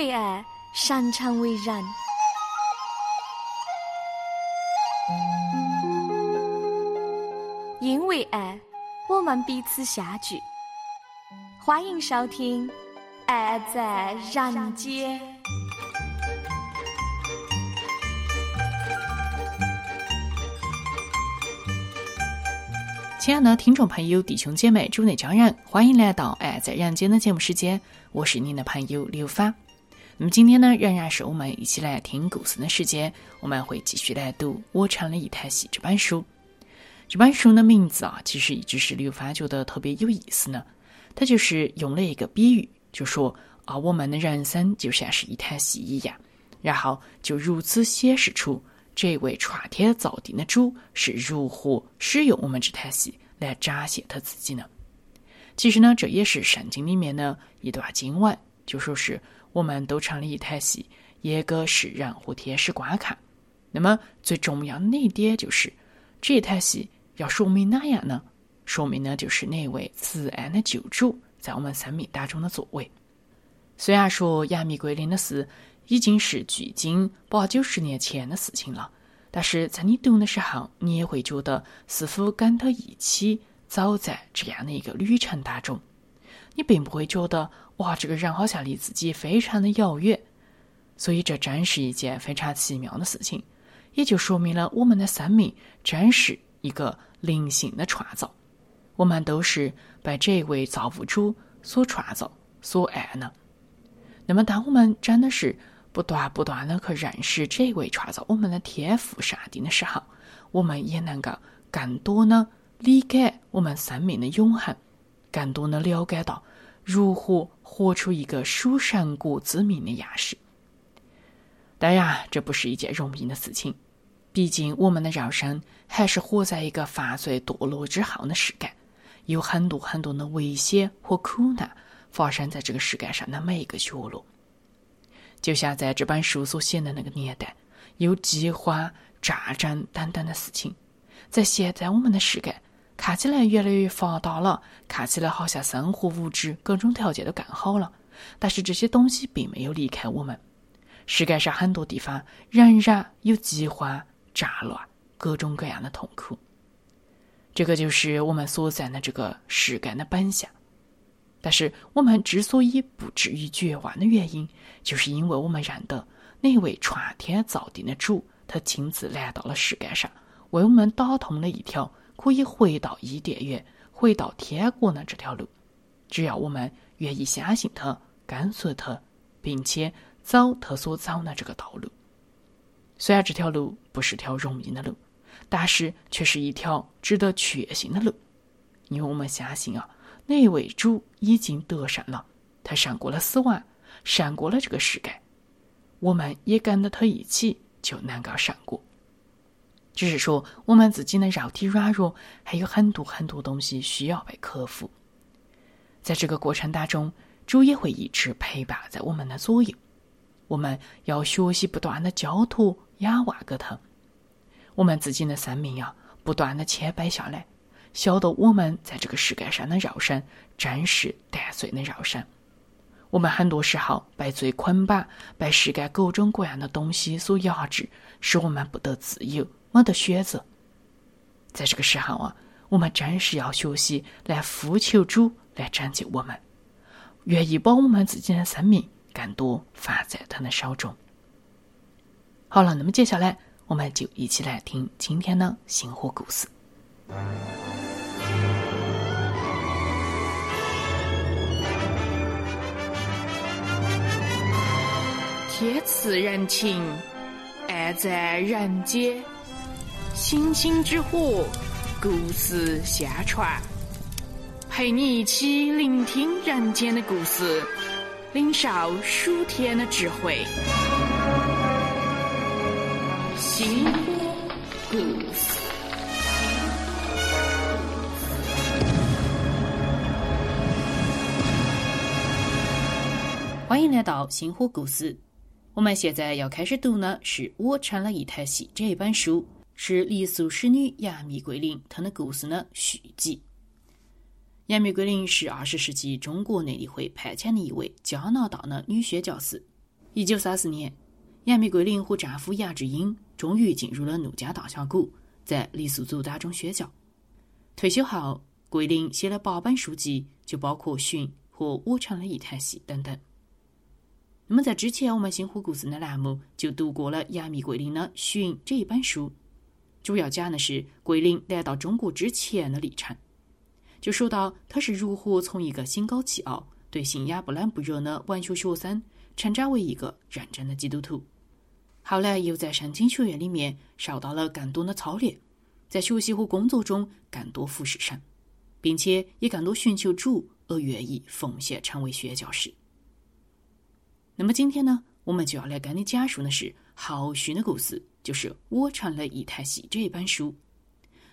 为爱，擅长为人。因为爱，我们彼此相聚。欢迎收听《爱在人间》。亲爱的听众朋友、弟兄姐妹、主内家人，欢迎来到《爱在人间》的节目时间，我是您的朋友刘芳。那么今天呢，仍然是我们一起来听故事的时间，我们会继续来读《我唱了一台戏》这本书。这本书的名字啊，其实一直是刘芳觉得特别有意思呢。他就是用了一个比喻，就说啊，我们的人生就像是一台戏一样，然后就如此显示出。这位创天造地的主是如何使用我们这台戏来展现他自己呢？其实呢，这也是圣经里面的一段经文，就说是我们都成了一台戏，也给世人和天使观看。那么最重要的那一点就是，这台戏要说明哪样呢？说明呢，就是那位慈爱的救主在我们生命当中的作为。虽然说杨幂桂林的事。已经是距今八九十年前的事情了，但是在你读的时候，你也会觉得似乎跟他一起走在这样的一个旅程当中。你并不会觉得哇，这个人好像离自己非常的遥远。所以这真是一件非常奇妙的事情，也就说明了我们的生命真是一个灵性的创造。我们都是被这位造物主所创造、所爱的。那么，当我们真的是不断不断的去认识这位创造我们的天赋上帝的时候，我们也能够更多的理解我们生命的永恒，更多的了解到如何活出一个属神国之民的样式。当然，这不是一件容易的事情，毕竟我们的肉身还是活在一个犯罪堕落之后的世界，有很多很多的危险和苦难发生在这个世界上的每一个角落。就像在这本书所写的那个年代，有饥荒、战争等等的事情，在现在我们的世界看起来越来越发达了，看起来好像生活物质各种条件都更好了，但是这些东西并没有离开我们。世界上很多地方仍然有饥荒、战乱、各种各样的痛苦。这个就是我们所在的这个世界的本相。但是我们之所以不至于绝望的原因，就是因为我们认得那位创天造地的主，他亲自来到了世界上，为我们打通了一条可以回到伊甸园、回到天国的这条路。只要我们愿意相信他、跟随他，并且走他所走的这个道路，虽然这条路不是条容易的路，但是却是一条值得确信的路，因为我们相信啊。那位主已经得胜了，他胜过了死亡，胜过了这个世界。我们也跟着他一起就能够胜过。只是说，我们自己的肉体软弱，还有很多很多东西需要被克服。在这个过程当中，主也会一直陪伴在我们的左右。我们要学习不断的交托、仰望给他。我们自己的生命要不断的谦卑下来。晓得我们在这个世界上的肉身，真是单纯的肉身。我们很多时候被罪捆绑，被世界各种各样的东西所压制，使我们不得自由，没得选择。在这个时候啊，我们真是要学习来呼求主来拯救我们，愿意把我们自己的生命更多放在他的手中。好了，那么接下来我们就一起来听今天的星火故事。天赐人情，爱在人间。星星之火，故事相传，陪你一起聆听人间的故事，领受属天的智慧。星火故事。欢迎来到星火故事。我们现在要开始读呢，是我成了一台戏这本书，是黎苏使女杨幂桂林她的故事的续集。杨幂桂林是二十世纪中国内地会派遣的一位加拿大的女宣教师，一九三四年，亚米桂林和丈夫杨志英终于进入了怒江大峡谷，在傈僳族当中宣教。退休后，桂林写了八本书籍，就包括《寻》和《我唱了一台戏》等等。那么在之前，我们星火故事的栏目就读过了亚米桂林的《寻》这一本书，主要讲的是桂林来到中国之前的历程，就说到他是如何从一个心高气傲、对信仰不冷不热的文学学生，成长为一个认真的基督徒。后来又在圣经学院里面受到了更多的操练，在学习和工作中更多服侍神，并且也更多寻求主而愿意奉献成为宣教士。那么今天呢，我们就要来跟你讲述的是后续的故事，就是《我成了一台戏》这本书。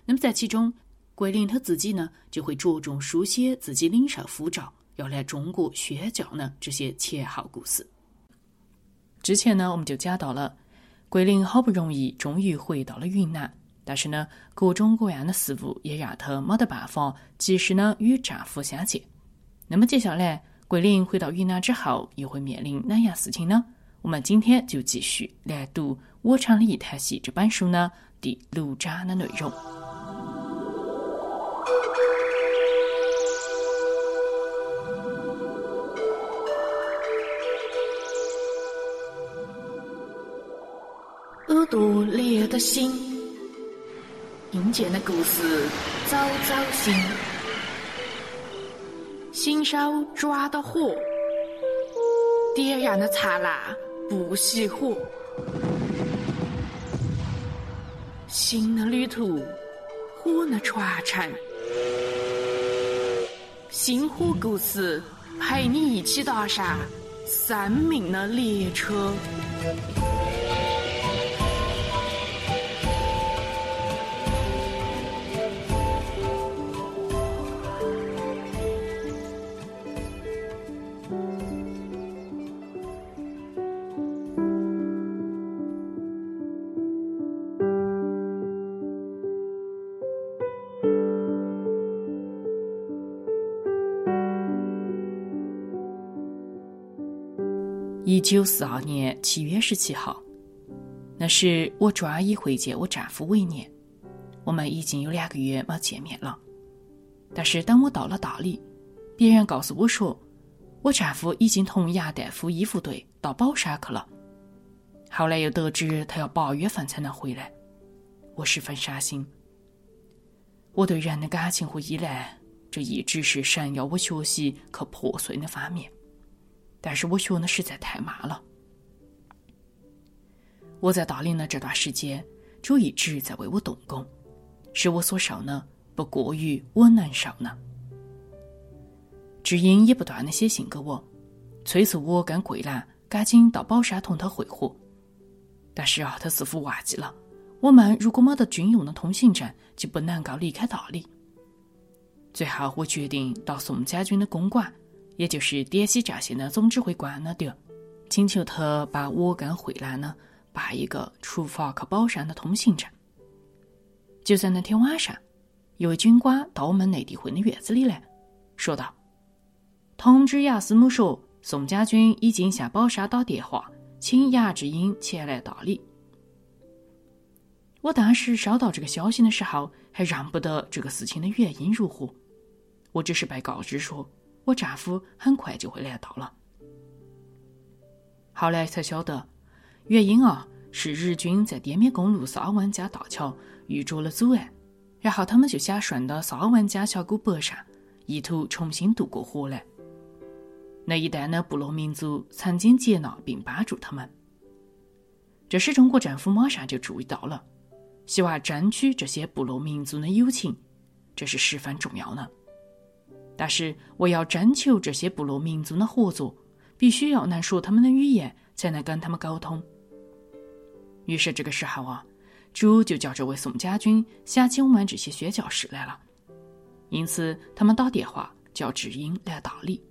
那么在其中，桂林他自己呢，就会着重书写自己领受呼召要来中国宣教呢这些前后故事。之前呢，我们就讲到了桂林好不容易终于回到了云南，但是呢，各种各样的事物也让他没得办法及时呢与丈夫相见。那么接下来。桂林回到云南之后，又会面临哪样事情呢？我们今天就继续来读《我唱了一台戏》这本书呢第六章的内容。耳朵烈的心，阴间的故事早早醒。新手抓的火，点燃的灿烂不熄火。新的旅途，火的传承。星火故事陪你一起踏上生命的列车。一九四二年七月十七号，那时我专一会见我丈夫为年，我们已经有两个月没见面了。但是当我到了大理，别人告诉我说，我丈夫已经同杨大夫医护队到宝山去了。后来又得知他要八月份才能回来，我十分伤心。我对人的感情和依赖，这一直是神要我学习去破碎的方面。但是我学的实在太慢了。我在大理的这段时间，主一直在为我动工，使我所受的不过于我能受的。知音也不断的写信给我，催促我跟桂兰赶紧到宝山同他会合。但是啊，他似乎忘记了，我们如果没得军用的通行证，就不能够离开大理。最后，我决定到宋家军的公馆。也就是滇西战线的总指挥官那点，请求他把我跟慧兰呢办一个出发去宝山的通行证。就在那天晚上，一位军官到我们内地会的院子里来说道：“通知杨师母说，宋家军已经向宝山打电话，请杨志英前来大理。”我当时收到这个消息的时候，还认不得这个事情的原因如何，我只是被告知说。我丈夫很快就会来到了。后来才晓得，原因啊是日军在滇缅公路萨尔湾加大桥遇着了阻碍，然后他们就想顺到萨尔湾加峡谷北上，意图重新渡过河来。那一带的部落民族曾经接纳并帮助他们，这时中国政府马上就注意到了，希望争取这些部落民族的友情，这是十分重要的。但是，我要征求这些部落民族的合作，必须要能说他们的语言，才能跟他们沟通。于是，这个时候啊，主就叫这位宋家军想起我们这些宣教士来了。因此，他们打电话叫智英来大理。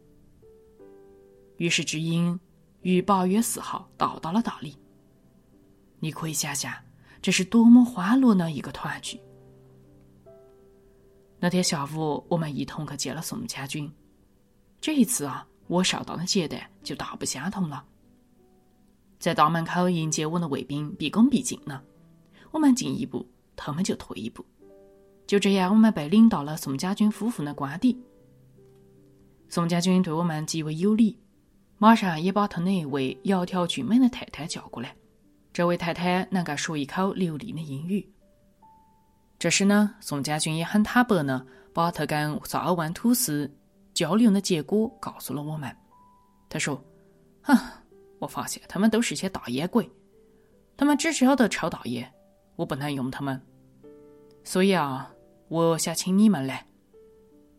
于是，智英于八月四号到达了大理。你可以想想，这是多么欢乐的一个团聚！那天下午，我们一同去见了宋家军。这一次啊，我受到的接待就大不相同了。在大门口迎接我的卫兵毕恭毕敬呢。我们进一步，他们就退一步。就这样，我们被领到了宋家军夫妇的官邸。宋家军对我们极为有礼，马上也把他那位窈窕俊美的太太叫过来。这位太太能够说一口流利的英语。这时呢，宋家军也很坦白呢，把他跟萨尔万土司交流的结果告诉了我们。他说：“哼，我发现他们都是些大烟鬼，他们只晓得抽大烟，我不能用他们，所以啊。”我想请你们来，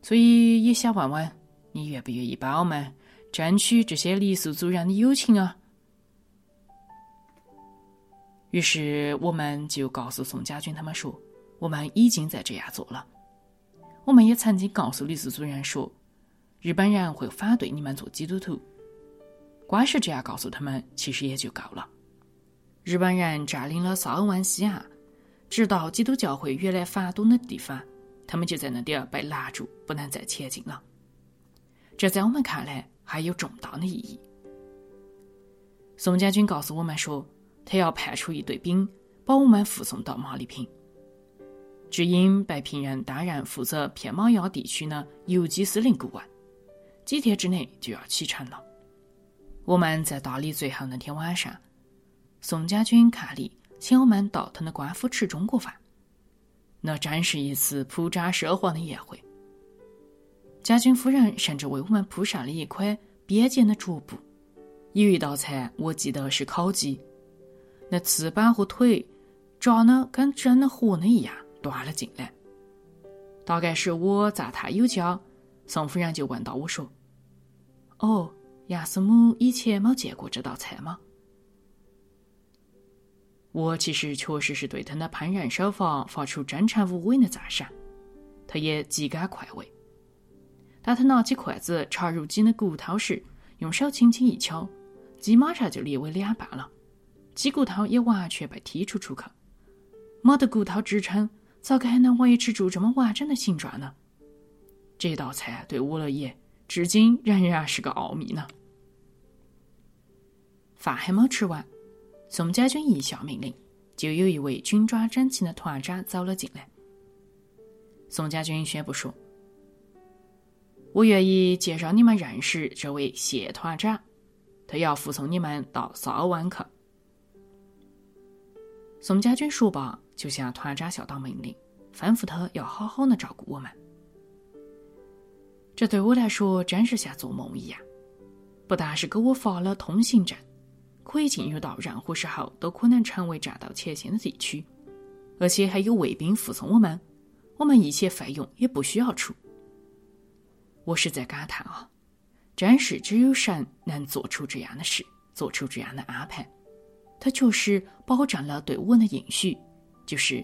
所以也想问问你愿不愿意帮我们争取这些傈僳族人的友情啊？于是我们就告诉宋家军他们说，我们已经在这样做了。我们也曾经告诉傈僳族人说，日本人会反对你们做基督徒。光是这样告诉他们，其实也就够了。日本人占领了萨尔湾西岸。直到基督教会原来反动的地方，他们就在那点儿被拦住，不能再前进了。这在我们看来还有重大的意义。宋将军告诉我们说，他要派出一队兵，把我们护送到马里坪。只因被聘任担任负责片马亚地区的游击司令顾问，几天之内就要启程了。我们在大理最后那天晚上，宋家军看理。请我们到他的官府吃中国饭，那真是一次铺张奢华的宴会。家军夫人甚至为我们铺上了一块边间的桌布，有一道菜我记得是烤鸡，那翅膀和腿炸的跟真的活的一样，端了进来。大概是我赞他有加，宋夫人就问到我说：“哦，亚斯姆以前没见过这道菜吗？”我其实确实是对他的烹饪手法发出真诚无伪的赞赏，他也极感快慰。当他拿起筷子插入鸡的骨头时，用手轻轻一敲，鸡马上就裂为两半了，鸡骨头也完全被剔除出口。没得骨头支撑，咋个还能维持住这么完整的形状呢？这道菜对我而言，至今仍然是个奥秘呢。饭还没吃完。宋家军一下命令，就有一位军装整齐的团长走了进来。宋家军宣布说：“我愿意介绍你们认识这位谢团长，他要护送你们到萨尔湾去。”宋家军说罢，就向团长下达命令，吩咐他要好好的照顾我们。这对我来说真是像做梦一样，不但是给我发了通行证。可以进入到任何时候都可能成为战斗前线的地区，而且还有卫兵护送我们，我们一切费用也不需要出。我是在感叹啊，真是只有神能做出这样的事，做出这样的安排。他确实保证了对我的应许，就是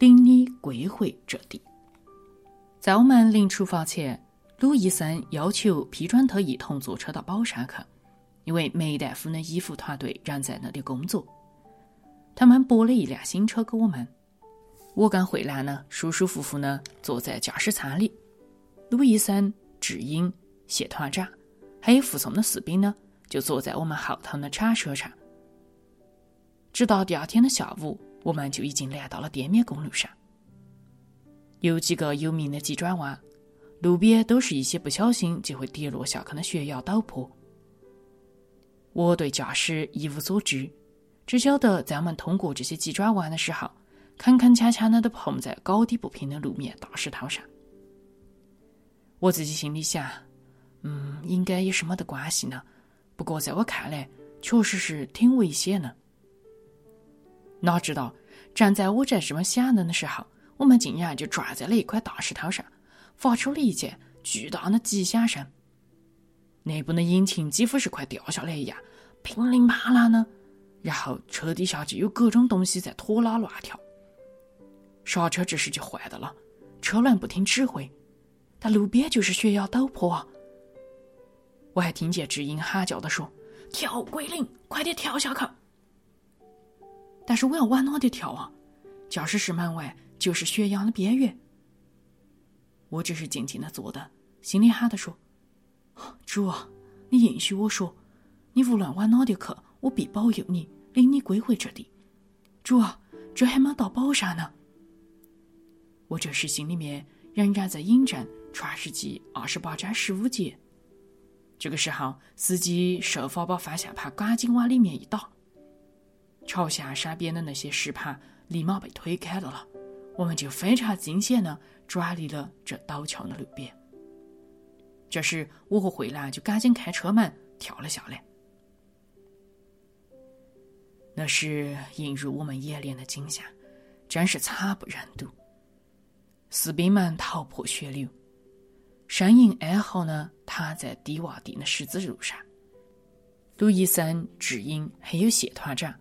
领你归回这地。在我们临出发前，鲁医生要求批准他一同坐车到宝山去。因为梅大夫的医护团队仍在那里工作，他们拨了一辆新车给我们。我跟慧兰呢，舒舒服服呢坐在驾驶舱里。鲁医生、智英、谢团长，还有护送的士兵呢，就坐在我们后头的铲车上。直到第二天的下午，我们就已经来到了滇缅公路上。有几个有名的急转弯，路边都是一些不小心就会跌落下去的悬崖陡坡。我对驾驶一无所知，只晓得在我们通过这些急转弯的时候，铿铿锵锵的都碰在高低不平的路面大石头上。我自己心里想，嗯，应该也是没得关系呢。不过在我看来，确实是挺危险的。哪知道，站在我这这么想的时候，我们竟然就撞在了一块大石头上，发出了一件巨大的急响声。内部的引擎几乎是快掉下来一样，乒铃啪啦的，然后车底下就有各种东西在拖拉乱跳。刹车这时就坏的了，车轮不听指挥，但路边就是悬崖陡坡啊！我还听见知音喊叫的说：“跳鬼灵，快点跳下去！”但是我要往哪里跳啊？驾驶室门外就是悬崖的边缘。我只是静静的坐着，心里喊的说。主啊，你允许我说，你无论往哪里去，我必保佑你，领你归回这里。主啊，这还没到宝山呢。我这时心里面仍然在引战《传世记》二十八章十五节。这个时候，司机设法把方向盘赶紧往里面一倒，朝下山边的那些石盘立马被推开了了。我们就非常惊险的转离了这陡峭的路边。这时，我和慧兰就赶紧开车门跳了下来。那是映入我们眼帘的景象，真是惨不忍睹。士兵们头破血流，呻吟哀嚎呢，躺在低洼地的十字路上。杜医生、智英还有谢团长，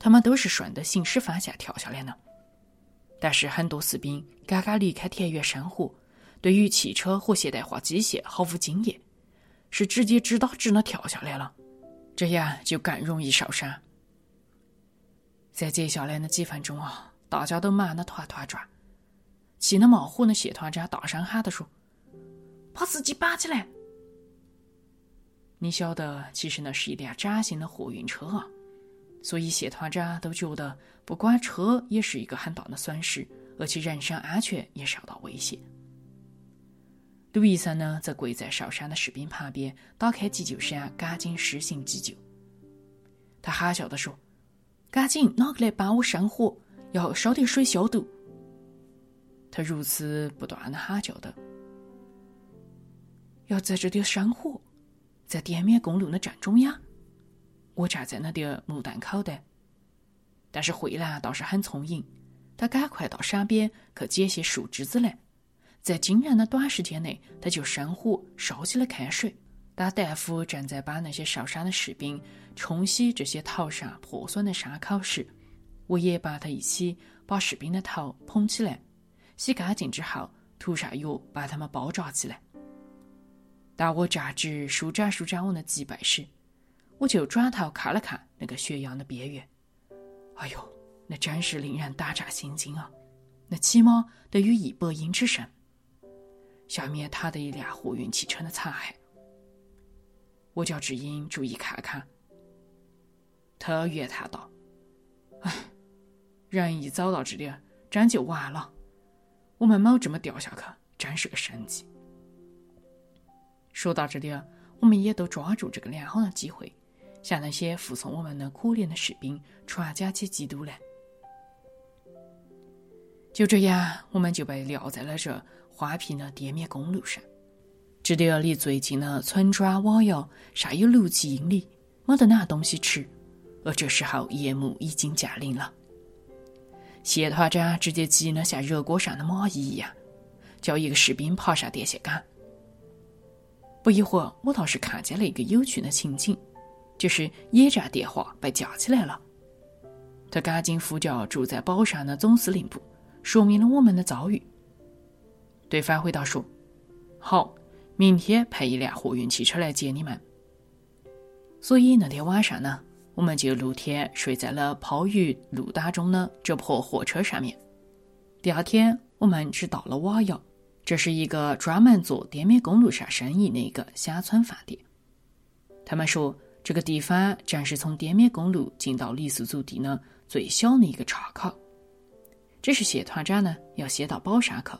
他们都是顺着行驶方向跳下来的。但是很多士兵刚刚离开田园生活，对于汽车和现代化机械毫无经验，是直接直打直的跳下来了，这样就更容易受伤。在接下来的几分钟啊，大家都忙得团团转，气得冒火的谢团长大声喊着说：“把司机绑起来！”你晓得，其实那是一辆崭新的货运车啊，所以谢团长都觉得，不管车也是一个很大的损失，而且人身安全也受到威胁。卢医生呢，则跪在受伤的士兵旁边，打开急救箱，赶紧施行急救。他喊叫的说。赶紧，哪个来帮我生火？要烧点水消毒。他如此不断的喊叫的，要在这点生火，在滇缅公路的正中央。我站在那点木凳口的，但是慧兰倒是很聪颖，她赶快到山边去捡些树枝子来，在惊人的短时间内，他就生火烧起了开水。当大夫正在把那些受伤的士兵冲洗这些头上破损的伤口时，我也把他一起把士兵的头捧起来，洗干净之后涂上药，把他们包扎起来。当我站直舒展舒展我的脊背时，我就转头看了看那个悬崖的边缘。哎呦，那真是令人胆战心惊啊！那起码得有一百英尺深。下面躺着一辆货运汽车的残骸。我叫志英注意看看。他怨叹道：“哎，人一走到这里，真就完了。我们没这么掉下去，真是个神迹。”说到这里，我们也都抓住这个良好的机会，向那些护送我们的可怜的士兵传讲起基督来。就这样，我们就被撂在了这花平的滇缅公路上。这里离最近的村庄瓦窑尚有六七英里，没得哪东西吃。而这时候夜幕已经降临了。谢团长直接急得像热锅上的蚂蚁一样，叫一个士兵爬上电线杆。不一会儿，我倒是看见了一个有趣的情景，就是野战电话被架起来了。他赶紧呼叫住在宝山的总司令部，说明了我们的遭遇。对方回答说：“好。”明天派一辆货运汽车来接你们。所以那天晚上呢，我们就露天睡在了抛于路当中的这破货车上面。第二天，我们只到了瓦窑，这是一个专门做滇缅公路上生意的一个乡村饭店。他们说，这个地方正是从滇缅公路进到傈僳族地的最小的一个岔口。这是谢团长呢要先到宝山去，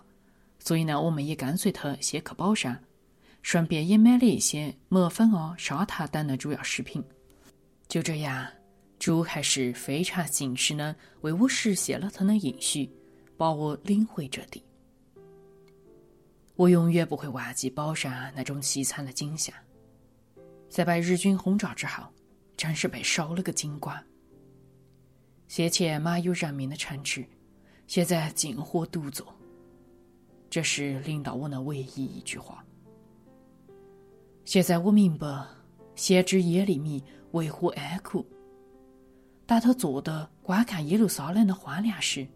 所以呢，我们也跟随他先去宝山。顺便也买了一些磨粉啊、砂糖等的主要食品。就这样，猪还是非常信实的为我实现了他的应许，把我领回这地。我永远不会忘记宝山那种凄惨的景象，在被日军轰炸之后，真是被烧了个精光。先前满有人民的城池，现在尽火独坐。这是领导我的唯一一句话。现在我明白，先知耶利米为何哀哭。当他坐的观看耶路撒冷的荒凉时，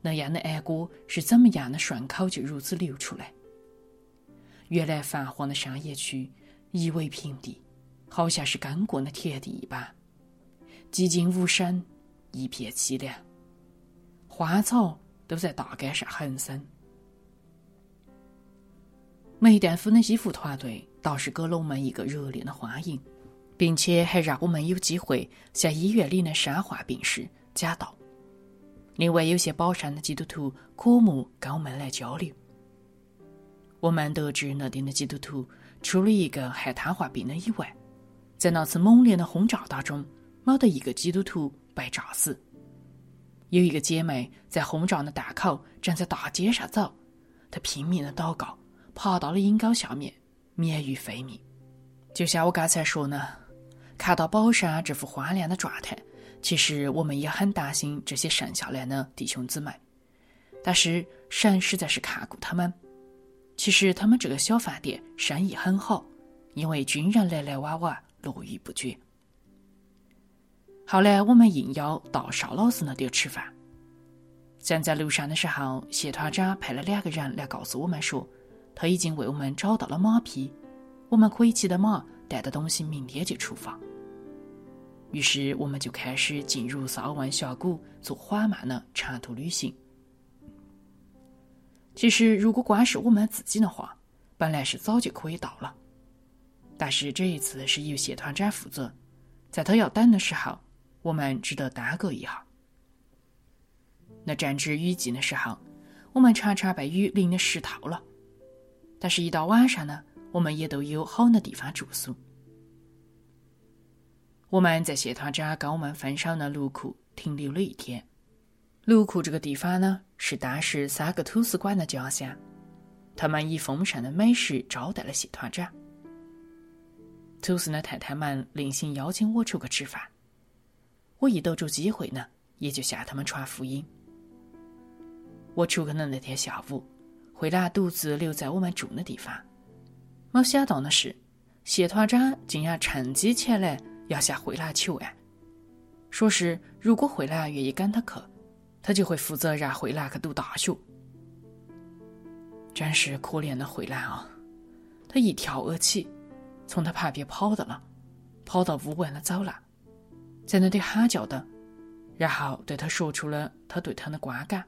那样的哀歌是怎么样的顺口就如此流出来？原来繁华的商业区夷为平地，好像是干过的田地一般，寂静无声，一片凄凉，花草都在大街上横生。梅旦夫的衣服团队倒是给了我们一个热烈的欢迎，并且还让我们有机会向医院里的伤患病室讲道。另外，有些宝山的基督徒渴慕跟我们来交流。我们得知那边的基督徒除了一个害瘫痪病的以外，在那次猛烈的轰炸当中，没得一个基督徒被炸死。有一个姐妹在轰炸的大口正在大街上走，她拼命的祷告，爬到了阴沟下面，免于非命。就像我刚才说呢，看到宝山这副荒凉的状态。其实我们也很担心这些剩下来的弟兄姊妹，但是神实在是看顾他们。其实他们这个小饭店生意很好，因为军人来来往往，络绎不绝。后来我们应邀到邵老师那点吃饭，站在路上的时候，谢团长派了两个人来告诉我们说，他已经为我们找到了马匹，我们可以骑着马，带着东西，明天就出发。于是，我们就开始进入萨万峡谷，做缓慢的长途旅行。其实，如果光是我们自己的话，本来是早就可以到了。但是这一次是由谢团长负责，在他要等的时候，我们只得耽搁一下。那正值雨季的时候，我们常常被雨淋得湿透了。但是，一到晚上呢，我们也都有好的地方住宿。我们在谢团长跟我们分享的卢库停留了一天。卢库这个地方呢，是当时三个土司馆的家乡，他们以丰盛的美食招待了谢团长。土司的太太们另行邀请我出去吃饭，我一得着机会呢，也就向他们传福音。我出去的那天下午，慧兰独自留在我们住的地方，没想到的是，谢团长竟然趁机前来。要向慧兰求爱，说是如果慧兰愿意跟他去，他就会负责让慧兰去读大学。真是可怜的慧兰啊！他一跳而起，从他旁边跑到了，跑到屋外的走廊，在那里喊叫的，然后对他说出了他对他的观感。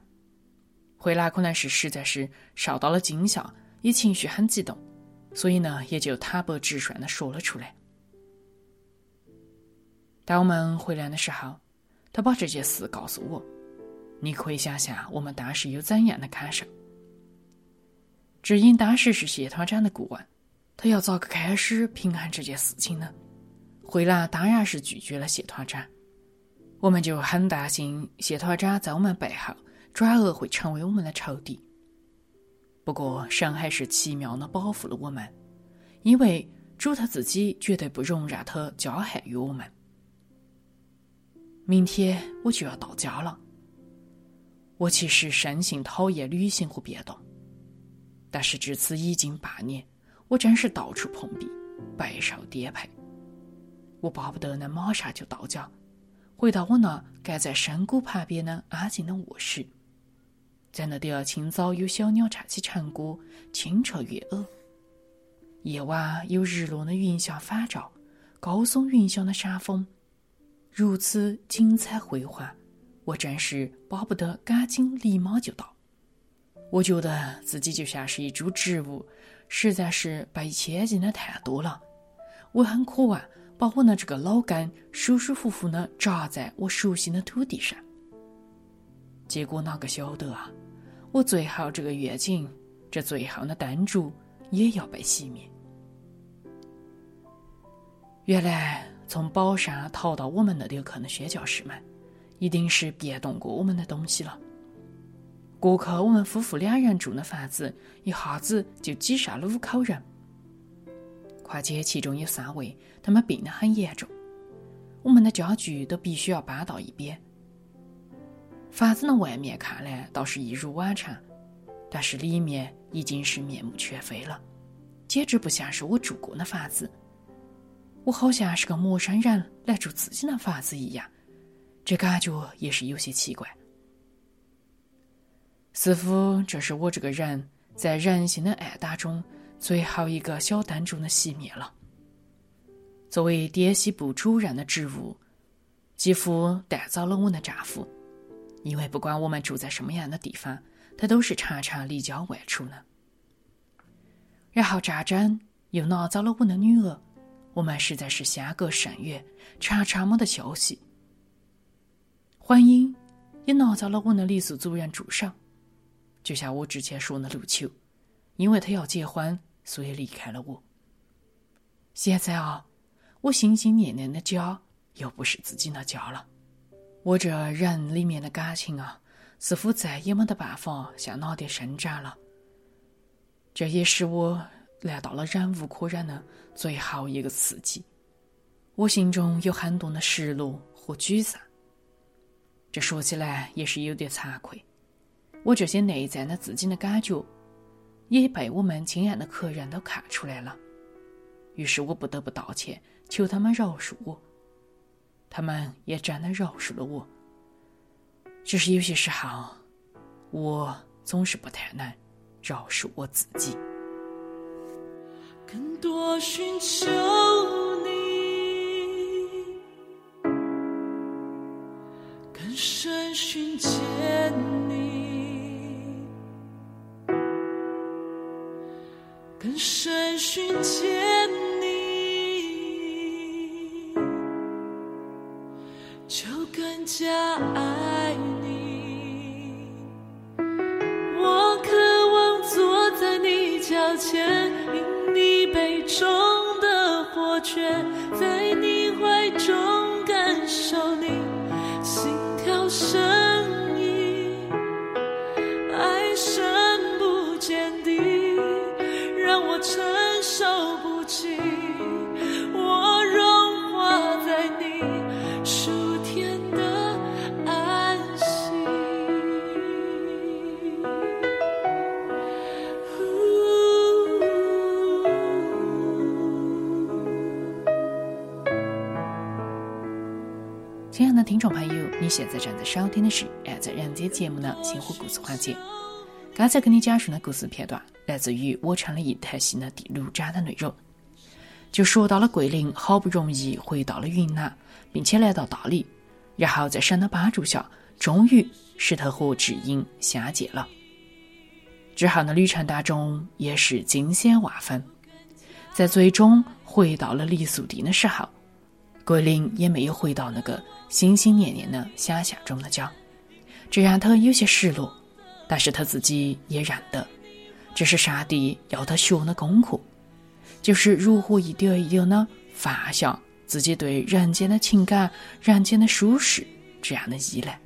慧兰可能是实在是受到了惊吓，也情绪很激动，所以呢，也就坦白直率的说了出来。当我们回来的时候，他把这件事告诉我。你可以想象我们当时有怎样的感受。只因当时是谢团长的顾问，他要咋个开始平衡这件事情呢？慧兰当然是拒绝了谢团长。我们就很担心谢团长在我们背后转而会成为我们的仇敌。不过神还是奇妙的保护了我们，因为主他自己绝对不容让他加害于我们。明天我就要到家了。我其实生性讨厌旅行和变动，但是至此已经半年，我真是到处碰壁，备受颠沛。我巴不得能马上就到家，回到我那盖在山谷旁边的安静的卧室，在那点清早有小鸟唱起晨歌，清澈悦耳；夜晚有日落的云霞反照，高耸云霄的山峰。如此精彩辉煌，我真是巴不得赶紧立马就到。我觉得自己就像是一株植物，实在是被牵进的太多了。我很渴望把我的这个老根舒舒服服的扎在我熟悉的土地上。结果哪个晓得啊？我最后这个愿景，这最后的灯烛也要被熄灭。原来。从宝山逃到我们那里去的宣教士们，一定是变动过我们的东西了。过去我们夫妇两人住的房子，一下子就挤上了五口人。况且其中有三位，他们病得很严重，我们的家具都必须要搬到一边。房子的外面看来倒是一如往常，但是里面已经是面目全非了，简直不像是我住过的房子。我好像是个陌生人来住自己的房子一样，这感觉也是有些奇怪。似乎这是我这个人在人性的暗淡中最后一个小灯烛的熄灭了。作为滇西部主任的职务，几乎带走了我的丈夫，因为不管我们住在什么样的地方，他都是常常离家外出的。然后战争又拿走了我的女儿。我们实在是相隔甚远，常常没得消息。婚姻也拿走了我的李素主任助手，就像我之前说的陆秋，因为他要结婚，所以离开了我。现在啊，我心心念念的家又不是自己的家了。我这人里面的感情啊，似乎再也没得办法向哪点伸展了。这也是我来到了忍无可忍的最后一个刺激。我心中有很多的失落和沮丧。这说起来也是有点惭愧，我这些内在的自己的感觉，也被我们亲爱的客人都看出来了。于是我不得不道歉，求他们饶恕我。他们也真的饶恕了我。只是有些时候，我总是不太能饶恕我自己。更多寻求你，更深寻见你，深深寻见你，就更加爱现在正在收听的是《爱在人间》节目的星火故事环节。刚才给你讲述的故事片段，来自于《我成了一台戏》的第六章的内容，就说到了桂林好不容易回到了云南，并且来到大理，然后在神的帮助下，终于使他和智英相见了。之后的旅程当中也是惊险万分，在最终回到了黎宿地的时候，桂林也没有回到那个心心念念的想象中的家，这让他有些失落。但是他自己也认得，这是上帝要他学的功课，就是如何一点一点的放下自己对人间的情感、人间的舒适这样的依赖。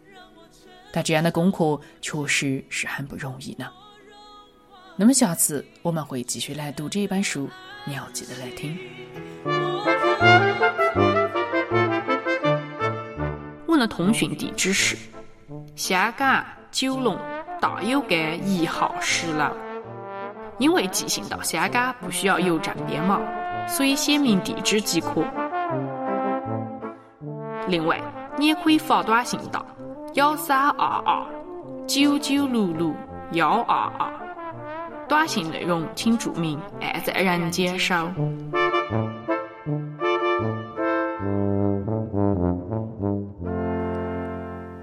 但这样的功课确实是很不容易呢。那么下次我们会继续来读这本书，你要记得来听。的通讯地址是香港九龙大有街一号十楼。因为寄信到香港不需要邮政编码，所以写明地址即可。另外，你也可以发短信到幺三二二九九六六幺二二，短信内容请注明“爱在人间”收。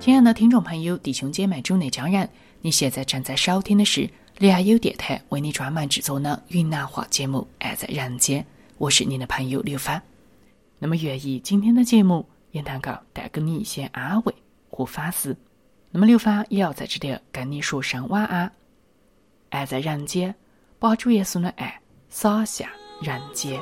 亲爱的听众朋友、弟兄姐妹、主内家人，你现在正在收听的是良友电台为你专门制作的云南话节目《爱在人间》，我是你的朋友刘帆。那么，愿意今天的节目也能够带给你一些安慰和反思。那么，刘帆也要在这里跟你说声晚安。爱在人间，把主耶稣的爱洒向人间。